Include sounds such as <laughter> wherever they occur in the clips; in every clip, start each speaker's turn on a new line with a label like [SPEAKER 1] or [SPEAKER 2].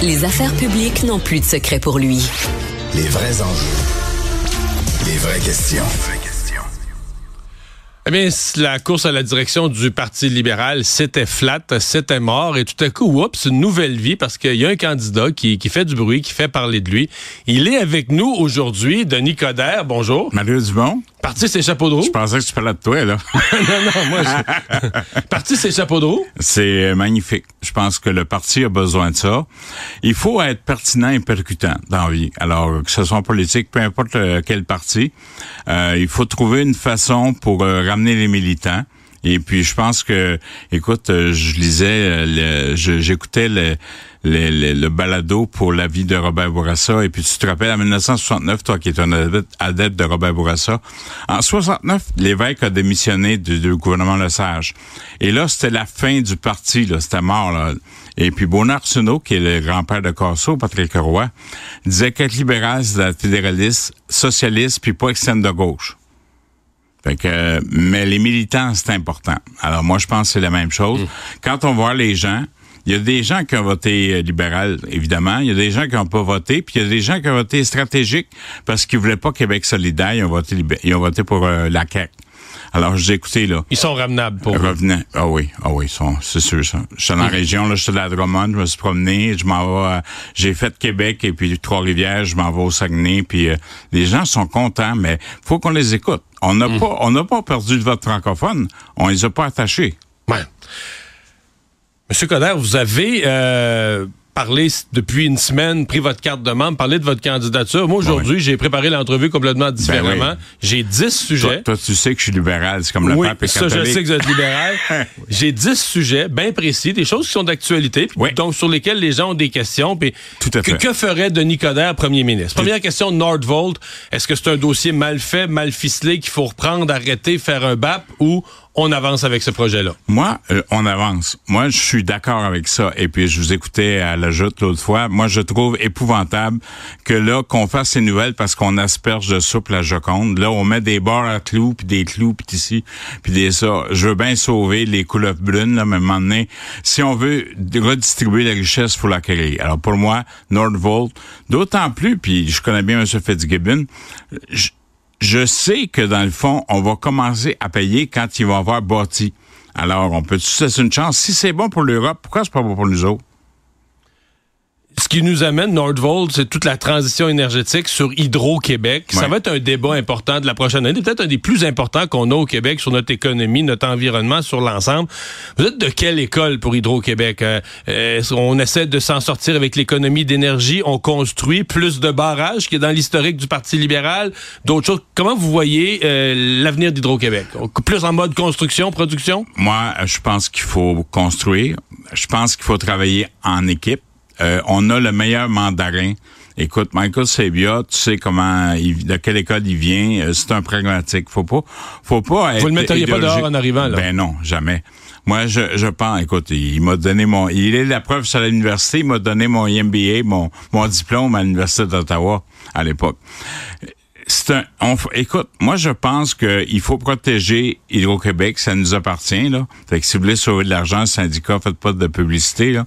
[SPEAKER 1] Les affaires publiques n'ont plus de secret pour lui.
[SPEAKER 2] Les vrais enjeux. Les vraies questions.
[SPEAKER 3] Eh bien, la course à la direction du Parti libéral, c'était flat, c'était mort, et tout à coup, oups, une nouvelle vie, parce qu'il y a un candidat qui, qui, fait du bruit, qui fait parler de lui. Il est avec nous aujourd'hui, Denis Coderre, bonjour.
[SPEAKER 4] Mario Dumont.
[SPEAKER 3] Parti ses chapeaux de roue?
[SPEAKER 4] Je pensais que tu parlais de toi, là. <laughs>
[SPEAKER 3] non, non, moi, je... <laughs> Parti ses chapeaux de roue?
[SPEAKER 4] C'est magnifique. Je pense que le parti a besoin de ça. Il faut être pertinent et percutant dans la vie. Alors, que ce soit en politique, peu importe euh, quel parti, euh, il faut trouver une façon pour euh, ramener les militants. Et puis je pense que, écoute, euh, je lisais, euh, j'écoutais le, balado pour la vie de Robert Bourassa. Et puis tu te rappelles, en 1969, toi qui es un adepte de Robert Bourassa, en 69, l'évêque a démissionné du, du gouvernement Le Sage. Et là, c'était la fin du parti, là, c'était mort. Là. Et puis Bonnard Arsenault, qui est le grand-père de Corso, Patrick Roy, disait qu'être libéral, c'est fédéraliste, socialiste, puis pas extrême de gauche. Fait que, mais les militants, c'est important. Alors moi, je pense que c'est la même chose. Quand on voit les gens, il y a des gens qui ont voté libéral, évidemment. Il y a des gens qui n'ont pas voté. Puis il y a des gens qui ont voté stratégique parce qu'ils voulaient pas Québec solidaire. Ils ont voté, ils ont voté pour euh, la CAQ. Alors, j'ai écouté, là.
[SPEAKER 3] Ils sont ramenables pour
[SPEAKER 4] Revenant. Ah oui, ah oui, ils sont, c'est sûr, ça. Je suis dans la région, là, je suis de la Drummond, je me suis promené, je m'en vais, j'ai fait Québec et puis Trois-Rivières, je m'en vais au Saguenay, puis euh, les gens sont contents, mais faut qu'on les écoute. On n'a
[SPEAKER 3] Mm.
[SPEAKER 4] pas, on n'a pas perdu le vote francophone, on les a pas attachés.
[SPEAKER 3] Ouais. Monsieur Coder, vous avez euh, parlé depuis une semaine, pris votre carte de membre, parlé de votre candidature. Moi, aujourd'hui, j'ai préparé l'entrevue complètement différemment.
[SPEAKER 4] oui.
[SPEAKER 3] J'ai 10
[SPEAKER 4] Toi,
[SPEAKER 3] sujets.
[SPEAKER 4] toi, tu sais que je suis libéral, c'est comme le
[SPEAKER 3] oui,
[SPEAKER 4] pape est
[SPEAKER 3] ça, je sais que vous êtes libéral. <laughs> J'ai 10 sujets bien précis, des choses qui sont d'actualité, puis donc sur lesquelles les gens ont des questions. Puis
[SPEAKER 4] Tout à
[SPEAKER 3] que,
[SPEAKER 4] fait.
[SPEAKER 3] que ferait Denis Coderre, premier ministre? Première question, Nordvolt. Est-ce que c'est un dossier mal fait, mal ficelé, qu'il faut reprendre, arrêter, faire un BAP, ou on avance avec ce projet-là?
[SPEAKER 4] Moi, euh, on avance. Moi, je suis d'accord avec ça. Et puis, je vous écoutais à la joute l'autre fois. Moi, je trouve épouvantable que là, qu'on fasse ces nouvelles parce qu'on asperge de soupe la Joconde. Là, on met des barres à clous, puis des clous, puis ici, puis des ça. Je veux bien sauver les couleuvres brunes, là, mais à un moment donné, si on veut redistribuer la richesse, faut l'acquérir. Alors, pour moi, Nordvolt, d'autant plus, puis je connais bien M. Fitzgibbon, je sais que dans le fond, on va commencer à payer quand il va avoir bâti. Alors, on peut c'est une chance. Si c'est bon pour l'Europe, pourquoi c'est pas bon pour nous autres?
[SPEAKER 3] Ce qui nous amène, Nordvolt, c'est toute la transition énergétique sur Hydro-Québec. Ça va être un débat important de la prochaine année, peut-être un des plus importants qu'on a au Québec sur notre économie, notre environnement, sur l'ensemble. Vous êtes de quelle école pour Hydro-Québec? Euh, est-ce on essaie de s'en sortir avec l'économie d'énergie, on construit plus de barrages qui est dans l'historique du Parti libéral, d'autres choses. Comment vous voyez euh, l'avenir d'Hydro-Québec? Plus en mode construction, production?
[SPEAKER 4] Moi, je pense qu'il faut construire. Je pense qu'il faut travailler en équipe. Euh, on a le meilleur mandarin. Écoute, Michael Sabia, tu sais comment, il, de quelle école il vient. euh, c'est un pragmatique. Faut pas, faut pas être
[SPEAKER 3] Vous le metteriez pas dehors en arrivant, là?
[SPEAKER 4] Ben non, jamais. Moi, je, je pense, écoute, il m'a donné mon, il est la preuve sur l'université, il m'a donné mon MBA, mon, mon diplôme à l'université d'Ottawa à l'époque. C'est un, on écoute, moi je pense qu'il faut protéger Hydro-Québec, ça nous appartient là. Fait que si vous voulez sauver de l'argent, syndicat, faites pas de publicité là.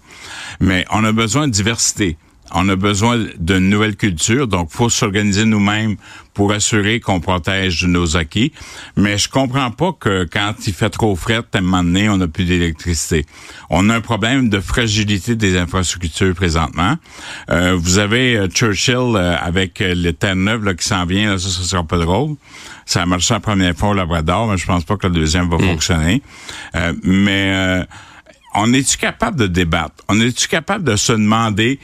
[SPEAKER 4] Mais on a besoin de diversité. On a besoin d'une nouvelle culture, donc faut s'organiser nous-mêmes pour assurer qu'on protège nos acquis. Mais je comprends pas que quand il fait trop fret, à un moment donné, on n'a plus d'électricité. On a un problème de fragilité des infrastructures présentement. Euh, vous avez euh, Churchill euh, avec euh, le Terre-Neuve là, qui s'en vient, là, ça, ça sera pas drôle. Ça a marché la première fois au Labrador, mais je pense pas que le deuxième va fonctionner. Euh, mais euh, on est-tu capable de débattre? On est-tu capable de se demander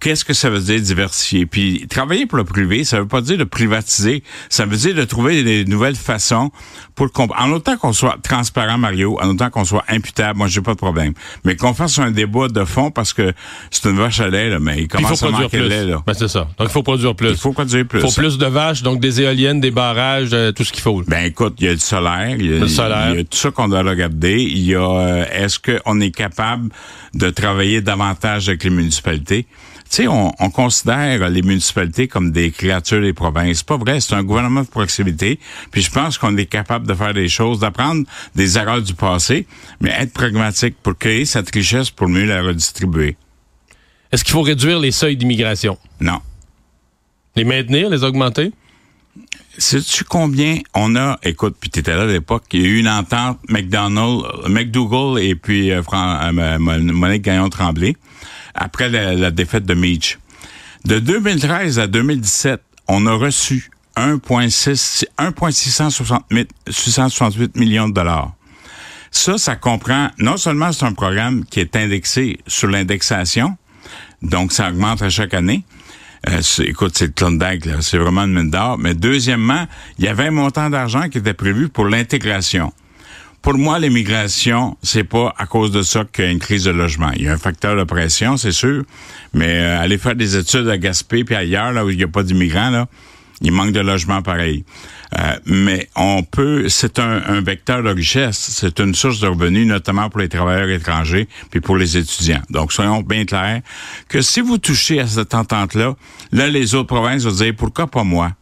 [SPEAKER 4] qu'est-ce que ça veut dire diversifier? Puis travailler pour le privé, ça veut pas dire de privatiser, ça veut dire de trouver des nouvelles façons pour qu'on, en autant qu'on soit transparent, Mario, en autant qu'on soit imputable, moi j'ai pas de problème. Mais qu'on fasse un débat de fond parce que c'est une vache à lait, là, mais il
[SPEAKER 3] Il faut
[SPEAKER 4] commence à
[SPEAKER 3] produire
[SPEAKER 4] manquer
[SPEAKER 3] plus.
[SPEAKER 4] de lait, là?
[SPEAKER 3] Ben, c'est ça. Donc, il faut produire plus.
[SPEAKER 4] Il faut produire plus.
[SPEAKER 3] Il faut plus de vaches, donc des éoliennes, des barrages, euh, tout ce qu'il faut.
[SPEAKER 4] Ben écoute, il y a le solaire, il y a,
[SPEAKER 3] Le solaire.
[SPEAKER 4] il y a tout ça qu'on doit regarder. Il y a euh, est-ce qu'on est capable de travailler davantage avec les municipalités? Tu sais, on, on considère les municipalités comme des créatures des provinces. C'est pas vrai, c'est un gouvernement de proximité. Puis je pense qu'on est capable de faire des choses, d'apprendre des erreurs du passé, mais être pragmatique pour créer cette richesse pour mieux la redistribuer.
[SPEAKER 3] Est-ce qu'il faut réduire les seuils d'immigration?
[SPEAKER 4] Non.
[SPEAKER 3] Les maintenir, les augmenter?
[SPEAKER 4] Sais-tu combien on a, écoute, puis tu étais là à l'époque, il y a eu une entente McDonald, McDougall et puis euh, euh Monique Gagnon-Tremblay après la, défaite de Meach. De 2013 à 2017, on a reçu 1,668 millions de dollars. Ça, ça comprend, non seulement c'est un programme qui est indexé sur l'indexation, donc ça augmente à chaque année, euh, écoute, c'est Klondike, c'est vraiment une mine d'or. Mais deuxièmement, il y avait un montant d'argent qui était prévu pour l'intégration. Pour moi, l'immigration, c'est pas à cause de ça qu'il y a une crise de logement. Il y a un facteur de pression, c'est sûr, mais euh, aller faire des études à Gaspé puis ailleurs, là où il n'y a pas d'immigrants, là, il manque de logement pareil. Euh, mais on peut, c'est un, un, vecteur de richesse, c'est une source de revenus, notamment pour les travailleurs étrangers puis pour les étudiants. Donc, soyons bien clairs que si vous touchez à cette entente-là, là, les autres provinces vont dire pourquoi pas moi?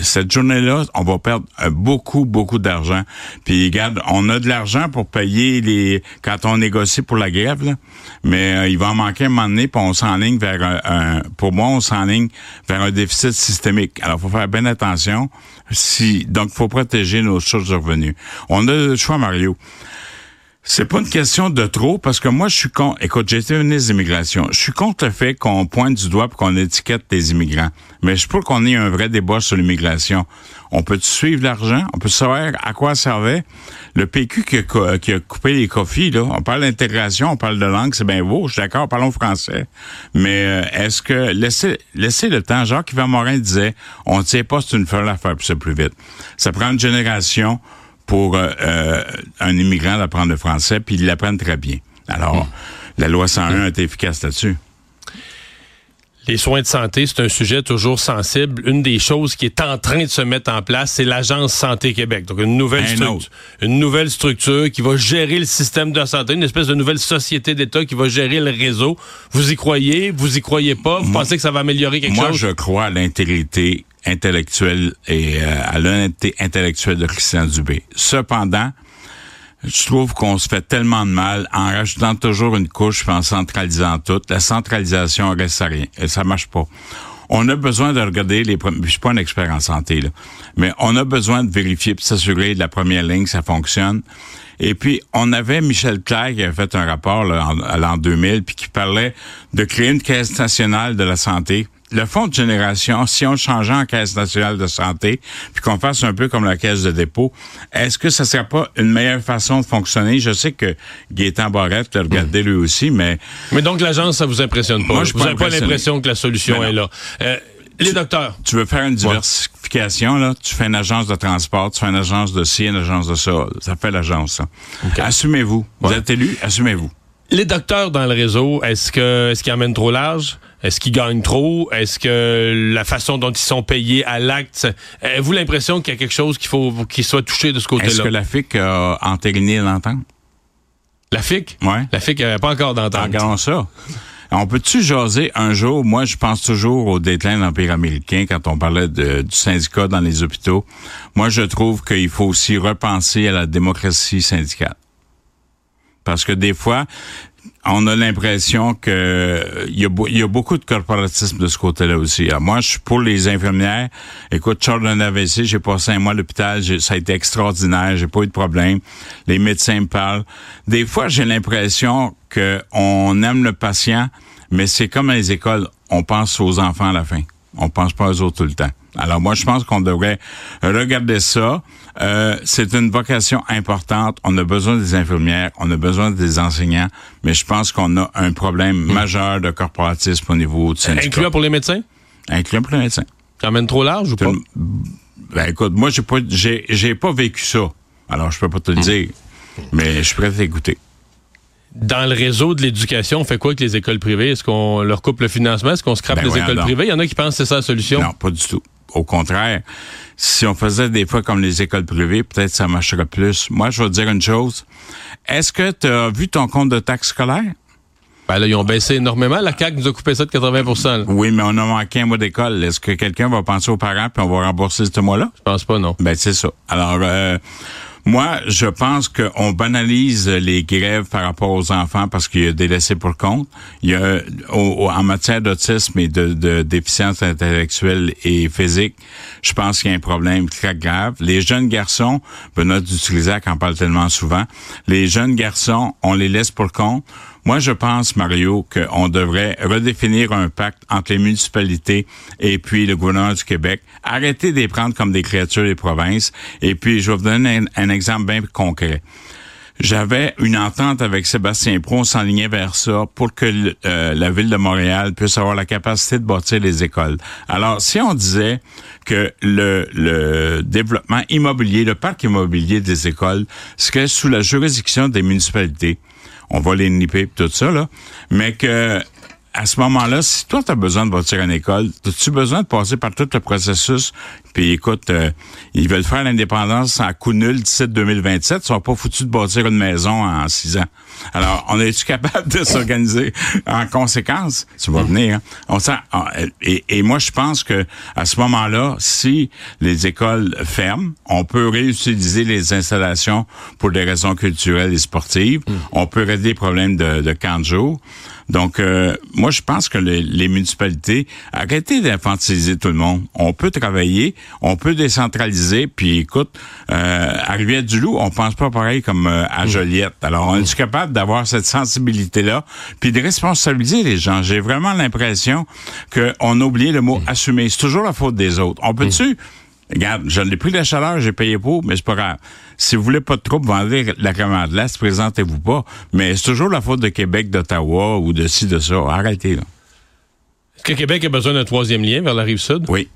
[SPEAKER 4] Cette journée-là, on va perdre euh, beaucoup, beaucoup d'argent. Puis regarde, on a de l'argent pour payer les quand on négocie pour la grève, là, mais euh, il va en manquer un moment donné, puis on s'enligne vers un, pour moi, on s'enligne vers un déficit systémique. Alors, faut faire bien attention. Si donc, faut protéger nos sources de revenus. On a le choix, Mario. C'est pas une question de trop, parce que moi, je suis contre. Écoute, j'ai été ministre d'immigration. Je suis contre le fait qu'on pointe du doigt pour qu'on étiquette des immigrants. Mais je peux qu'on ait un vrai débat sur l'immigration. On peut suivre l'argent? On peut savoir à quoi servait? Le PQ qui a, coupé les coffees, là. On parle d'intégration, on parle de langue, c'est bien beau. Je suis d'accord, parlons français. Mais euh, est-ce que laissez, laissez le temps. Jacques-Yvan Morin disait, on ne sait pas c'est une affaire pour ça plus vite. Ça prend une génération pour euh, euh, un immigrant d'apprendre le français, puis ils l'apprennent très bien. Alors, hmm. la loi 101 est efficace là-dessus.
[SPEAKER 3] Les soins de santé, c'est un sujet toujours sensible. Une des choses qui est en train de se mettre en place, c'est l'Agence Santé Québec. Donc, une nouvelle, structure, une nouvelle structure qui va gérer le système de santé, une espèce de nouvelle société d'État qui va gérer le réseau. Vous y croyez? Vous y croyez pas? Vous pensez que ça va améliorer quelque chose?
[SPEAKER 4] Moi, je crois à l'intégrité intellectuelle et euh, à l'honnêteté intellectuelle de Christian Dubé. Cependant, je trouve qu'on se fait tellement de mal en rajoutant toujours une couche et en centralisant tout. La centralisation reste à rien. Et ça marche pas. On a besoin de regarder les je suis pas un expert en santé là, mais on a besoin de vérifier et s'assurer de la première ligne ça fonctionne. Et puis on avait Michel Claire qui avait fait un rapport là, en l'an 2000 puis qui parlait de créer une caisse nationale de la santé le fonds de génération, si on changeait en caisse nationale de santé, puis qu'on fasse un peu comme la caisse de dépôt, est-ce que ça serait pas une meilleure façon de fonctionner? Je sais que Gaétan Barrette l'a regardé lui aussi, mais...
[SPEAKER 3] Mais donc l'agence, ça vous impressionne pas? Moi, je vous n'avez pas l'impression que la solution est là. Euh, les docteurs.
[SPEAKER 4] Tu veux faire une diversification, là, tu fais une agence de transport, tu fais une agence de ci, une agence de ça. Ça fait l'agence, Assumez-vous. Vous êtes élu, assumez-vous.
[SPEAKER 3] Les docteurs dans le réseau, est-ce que est-ce qu'ils amènent trop large? Est-ce qu'ils gagnent trop? Est-ce que la façon dont ils sont payés à l'acte, avez-vous l'impression qu'il y a quelque chose qu'il faut qu'il soit touché de ce côté-là?
[SPEAKER 4] Est-ce que la FIC a entériné l'entente?
[SPEAKER 3] La FIC?
[SPEAKER 4] Oui.
[SPEAKER 3] La FIC n'avait pas encore d'entente.
[SPEAKER 4] Regardons ça. On peut-tu jaser un jour? Moi, je pense toujours au déclin de l'Empire américain quand on parlait du syndicat dans les hôpitaux. Moi, je trouve qu'il faut aussi repenser à la démocratie syndicale. Parce que des fois, on a l'impression que il y, a, beaucoup de corporatisme de ce côté-là aussi. moi, je suis pour les infirmières. Écoute, Charles d'un AVC, j'ai passé un mois à l'hôpital, ça a été extraordinaire, j'ai pas eu de problème. Les médecins me parlent. Des fois, j'ai l'impression que on aime le patient, mais c'est comme dans les écoles, on pense aux enfants à la fin. On pense pas aux autres tout le temps. Alors moi, je pense qu'on devrait regarder ça. Euh, c'est une vocation importante. On a besoin des infirmières, on a besoin des enseignants, mais je pense qu'on a un problème hmm. majeur de corporatisme au niveau du syndicat.
[SPEAKER 3] Incluant pour les médecins?
[SPEAKER 4] Incluant pour les médecins.
[SPEAKER 3] Ça mène trop large ou pas?
[SPEAKER 4] Ben écoute, moi j'ai pas j'ai pas vécu ça. Alors je peux pas te le hmm. dire, mais je suis prêt à t'écouter
[SPEAKER 3] dans le réseau de l'éducation, on fait quoi avec les écoles privées? Est-ce qu'on leur coupe le financement? Est-ce qu'on scrape ben les écoles privées? Il y en a qui pensent que c'est ça la solution.
[SPEAKER 4] Non, pas du tout. Au contraire, si on faisait des fois comme les écoles privées, peut-être ça marcherait plus. Moi, je vais te dire une chose. Est-ce que tu as vu ton compte de taxe scolaire?
[SPEAKER 3] Ben là, ils ont baissé énormément. La CAQ nous a coupé ça de 80%
[SPEAKER 4] Oui, mais on a manqué un mois d'école. Est-ce que quelqu'un va penser aux parents puis on va rembourser ce mois-là?
[SPEAKER 3] Je pense pas, non.
[SPEAKER 4] Ben, c'est ça. Alors, euh, Moi, je pense qu'on banalise les grèves par rapport aux enfants parce qu'il y a des laissés pour compte. Il y a, en matière d'autisme et de, déficience intellectuelle et physique, je pense qu'il y a un problème très grave. Les jeunes garçons, Benoît Dutrisac en parle tellement souvent, les jeunes garçons, on les laisse pour compte. Moi, je pense, Mario, qu'on devrait redéfinir un pacte entre les municipalités et puis le gouvernement du Québec. Arrêter de les prendre comme des créatures des provinces. Et puis, je vais vous donner un, exemple bien concret. J'avais une entente avec Sébastien Pro, on s'enlignait vers ça pour que euh, la ville de Montréal puisse avoir la capacité de bâtir les écoles. Alors, si on disait que le, le développement immobilier, le parc immobilier des écoles serait sous la juridiction des municipalités, on va les nipper tout ça, là. Mais que à ce moment-là, si toi, tu as besoin de bâtir une école, as-tu besoin de passer par tout le processus? Puis écoute, euh, ils veulent faire l'indépendance à coup nul d'ici 2027. Ils sont pas foutus de bâtir une maison en six ans. Alors, on est-tu capable de s'organiser en conséquence? Tu vas venir. Hein? On ah, et, et, moi, je pense que à ce moment-là, si les écoles ferment, on peut réutiliser les installations pour des raisons culturelles et sportives. Mm. On peut régler les problèmes de, de camp de jour. Donc, euh, moi, je pense que les, municipalités, arrêtez d'infantiliser tout le monde. On peut travailler, on peut décentraliser, puis écoute, euh, à Rivière-du-Loup, on pense pas pareil comme euh, à mm. Joliette. Alors, on est capable d'avoir cette sensibilité-là, puis de responsabiliser les gens. J'ai vraiment l'impression qu'on a oublié le mot mm. assumer. C'est toujours la faute des autres. On peut-tu... Mm. Regarde, je l'ai pris la chaleur, j'ai payé pour, mais c'est pas grave. Si vous voulez pas de troubles, vendez la commande là, présentez-vous pas. Mais c'est toujours la faute de Québec, d'Ottawa ou de ci, de ça. Arrêtez, là.
[SPEAKER 3] Est-ce que Québec a besoin d'un troisizième lien vers la rive sud?
[SPEAKER 4] Oui.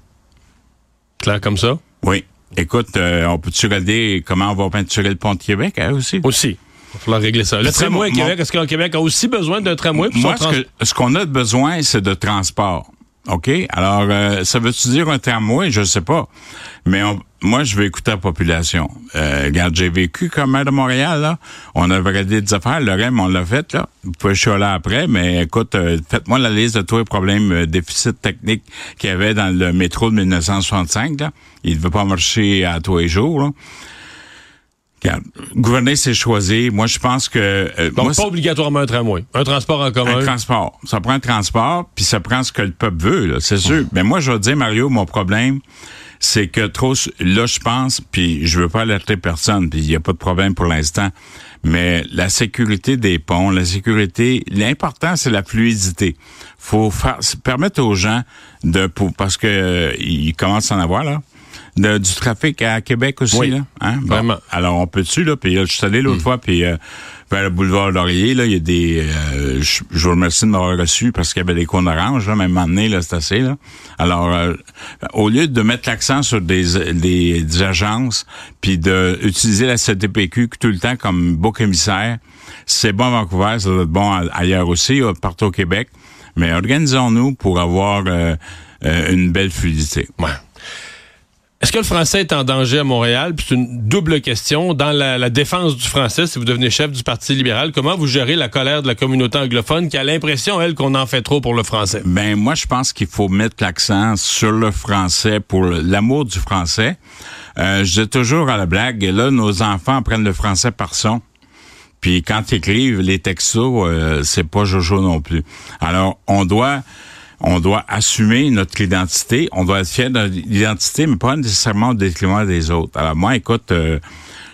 [SPEAKER 3] Clair comme ça?
[SPEAKER 4] Oui. Écoute, euh, on peut-tu regarder comment on va peinturer le pont de Québec, hein, aussi?
[SPEAKER 3] Aussi. Il va falloir régler ça. Le tramway à Québec, est-ce que Québec a aussi besoin d'un tramway?
[SPEAKER 4] Moi, ce qu'on a besoin, c'est de transport. OK? Alors, euh, ça veut-tu dire un tramway? Je sais pas. Mais moi, je vais écouter la population. Euh, regarde, j'ai vécu comme maire de Montréal, là. On a regardé des affaires. Le REM, on l'a fait, là. Vous pouvez chialer après, mais écoute, euh, faites-moi la liste de tous les problèmes, euh, déficits techniques qu'il y avait dans le métro de 1965, là. Il ne veut pas marcher à tous les jours, là gouverner, c'est choisir. Moi, je pense que...
[SPEAKER 3] Euh, Donc, pas obligatoirement un tramway. Un transport en commun.
[SPEAKER 4] Un transport. Ça prend un transport, puis ça prend ce que le peuple veut, c'est sûr. Mais moi, je vais dire, Mario, mon problème, c'est que trop... Là, je pense, puis je veux pas alerter personne, puis il n'y a pas de problème pour l'instant, mais la sécurité des ponts, la sécurité... L'important, c'est la fluidité. faut faire, permettre aux gens de... Pour, parce que euh, ils commencent à en avoir, là du trafic à Québec aussi, là. Hein? Vraiment. Alors, on peut-tu, là? Puis, je suis allé l'autre mm. fois, puis euh, vers le boulevard Laurier, là, il y a des... Euh, je, vous remercie de m'avoir reçu parce qu'il y avait des cônes oranges, là, même donné, là, c'est assez, là. Alors, euh, au lieu de mettre l'accent sur des, des, agences, puis d'utiliser la CTPQ tout le temps comme beau commissaire, c'est bon à Vancouver, ça doit être bon ailleurs aussi, partout au Québec, mais organisons-nous pour avoir une belle fluidité.
[SPEAKER 3] Ouais. Est-ce que le français est en danger à Montréal? Puis c'est une double question. Dans la, défense du français, si vous devenez chef du Parti libéral, comment vous gérez la colère de la communauté anglophone qui a l'impression, elle, qu'on en fait trop pour le français?
[SPEAKER 4] Ben, moi, je pense qu'il faut mettre l'accent sur le français pour l'amour du français. Euh, je dis toujours à la blague, là, nos enfants prennent le français par son. Puis quand ils écrivent les textos, euh, c'est pas Jojo non plus. Alors, on doit on doit assumer notre identité, on doit être fier de l'identité, mais pas nécessairement au détriment des autres. Alors moi, écoute, euh,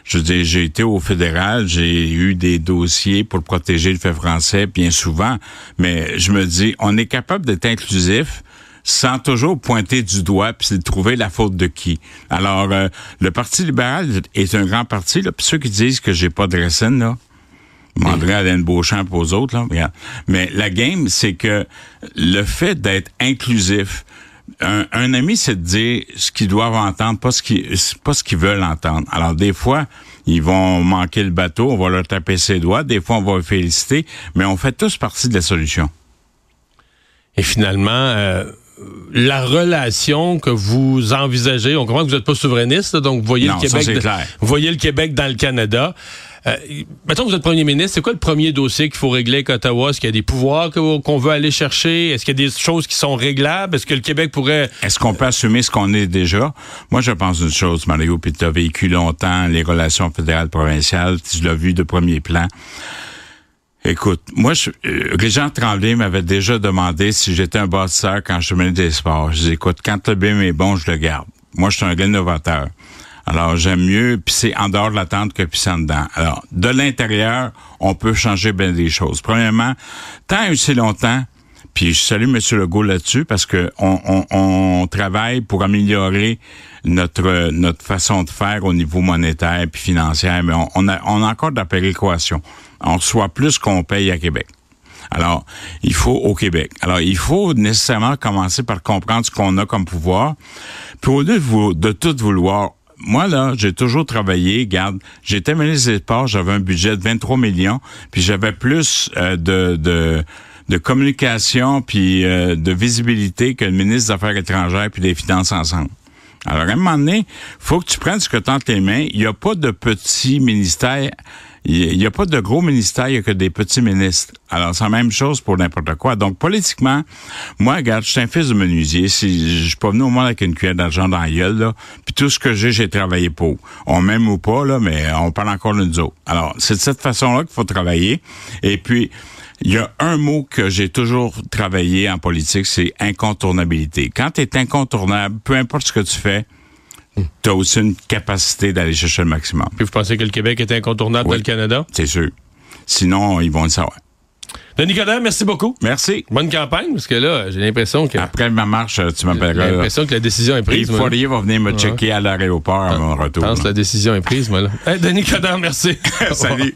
[SPEAKER 4] je dis, j'ai été au fédéral, j'ai eu des dossiers pour protéger le fait français bien souvent, mais je me dis, on est capable d'être inclusif sans toujours pointer du doigt puis trouver la faute de qui. Alors, euh, le Parti libéral est un grand parti, là, puis ceux qui disent que j'ai pas de racines, là, demanderai à Alain Beauchamp pour aux autres. Là. Mais la game, c'est que le fait d'être inclusif, un, ami, c'est de dire ce qu'ils doivent entendre, pas ce qu'ils pas ce qu'ils veulent entendre. Alors des fois, ils vont manquer le bateau, on va leur taper ses doigts, des fois on va les féliciter, mais on fait tous partie de la solution.
[SPEAKER 3] Et finalement, euh, la relation que vous envisagez, on comprend que vous n'êtes pas souverainiste, donc vous voyez le Québec, vous voyez le Québec dans le Canada. Euh, mettons que vous êtes premier ministre, c'est quoi le premier dossier qu'il faut régler avec Ottawa? Est-ce qu'il y a des pouvoirs qu'on veut aller chercher? Est-ce qu'il y a des choses qui sont réglables? Est-ce que le Québec pourrait...
[SPEAKER 4] Est-ce qu'on peut assumer ce qu'on est déjà? Moi, je pense une chose, Mario, puis tu as vécu longtemps les relations fédérales-provinciales, tu l'as vu de premier plan. Écoute, moi, je, euh, Régent Tremblay m'avait déjà demandé si j'étais un bâtisseur quand je menais des sports. Je dis, écoute, quand le BIM est bon, je le garde. Moi, je suis un rénovateur. Alors, j'aime mieux pisser en dehors de la tente que pisser en dedans. Alors, de l'intérieur, on peut changer bien des choses. Premièrement, tant et aussi longtemps, puis je salue M. Legault là-dessus parce que on, travaille pour améliorer notre notre façon de faire au niveau monétaire puis financier, mais on, a, on a encore de la péréquation. On reçoit plus qu'on paye à Québec. Alors, il faut au Québec. Alors, il faut nécessairement commencer par comprendre ce qu'on a comme pouvoir. Puis au lieu de, de tout vouloir, moi, là, j'ai toujours travaillé. Garde, j'étais ministre des Sports, j'avais un budget de 23 millions, puis j'avais plus euh, de, de, communication puis euh, de visibilité que le ministre des Affaires étrangères puis des Finances ensemble. Alors, à un moment donné, faut que tu prennes ce que tu as tes mains. Il n'y a pas de petits ministères. Il n'y a pas de gros ministères, il n'y a que des petits ministres. Alors, c'est la même chose pour n'importe quoi. Donc, politiquement, moi, regarde, je suis un fils de menuisier. Si je suis pas venu au monde avec une cuillère d'argent dans la gueule, là. Puis tout ce que j'ai, j'ai travaillé pour. On m'aime ou pas, là, mais on parle encore nous autres. Alors, c'est de cette façon-là qu'il faut travailler. Et puis, il y a un mot que j'ai toujours travaillé en politique, c'est incontournabilité. Quand tu es incontournable, peu importe ce que tu fais, tu as aussi une capacité d'aller chercher le maximum.
[SPEAKER 3] Puis vous pensez que le Québec est incontournable
[SPEAKER 4] Oui.
[SPEAKER 3] dans le Canada?
[SPEAKER 4] C'est sûr. Sinon, ils vont le savoir.
[SPEAKER 3] Denis Coderre, merci beaucoup.
[SPEAKER 4] Merci.
[SPEAKER 3] Bonne campagne, parce que là, j'ai l'impression que...
[SPEAKER 4] Après ma marche, tu
[SPEAKER 3] J'ai
[SPEAKER 4] m'appelleras.
[SPEAKER 3] l'impression que la décision est
[SPEAKER 4] Et
[SPEAKER 3] prise. moi.
[SPEAKER 4] Fourier va venir me checker à l'aéroport à mon
[SPEAKER 3] Je
[SPEAKER 4] retour.
[SPEAKER 3] pense que la décision est prise, moi, là. Hey, Denis Coderre, merci. <laughs>
[SPEAKER 4] Salut.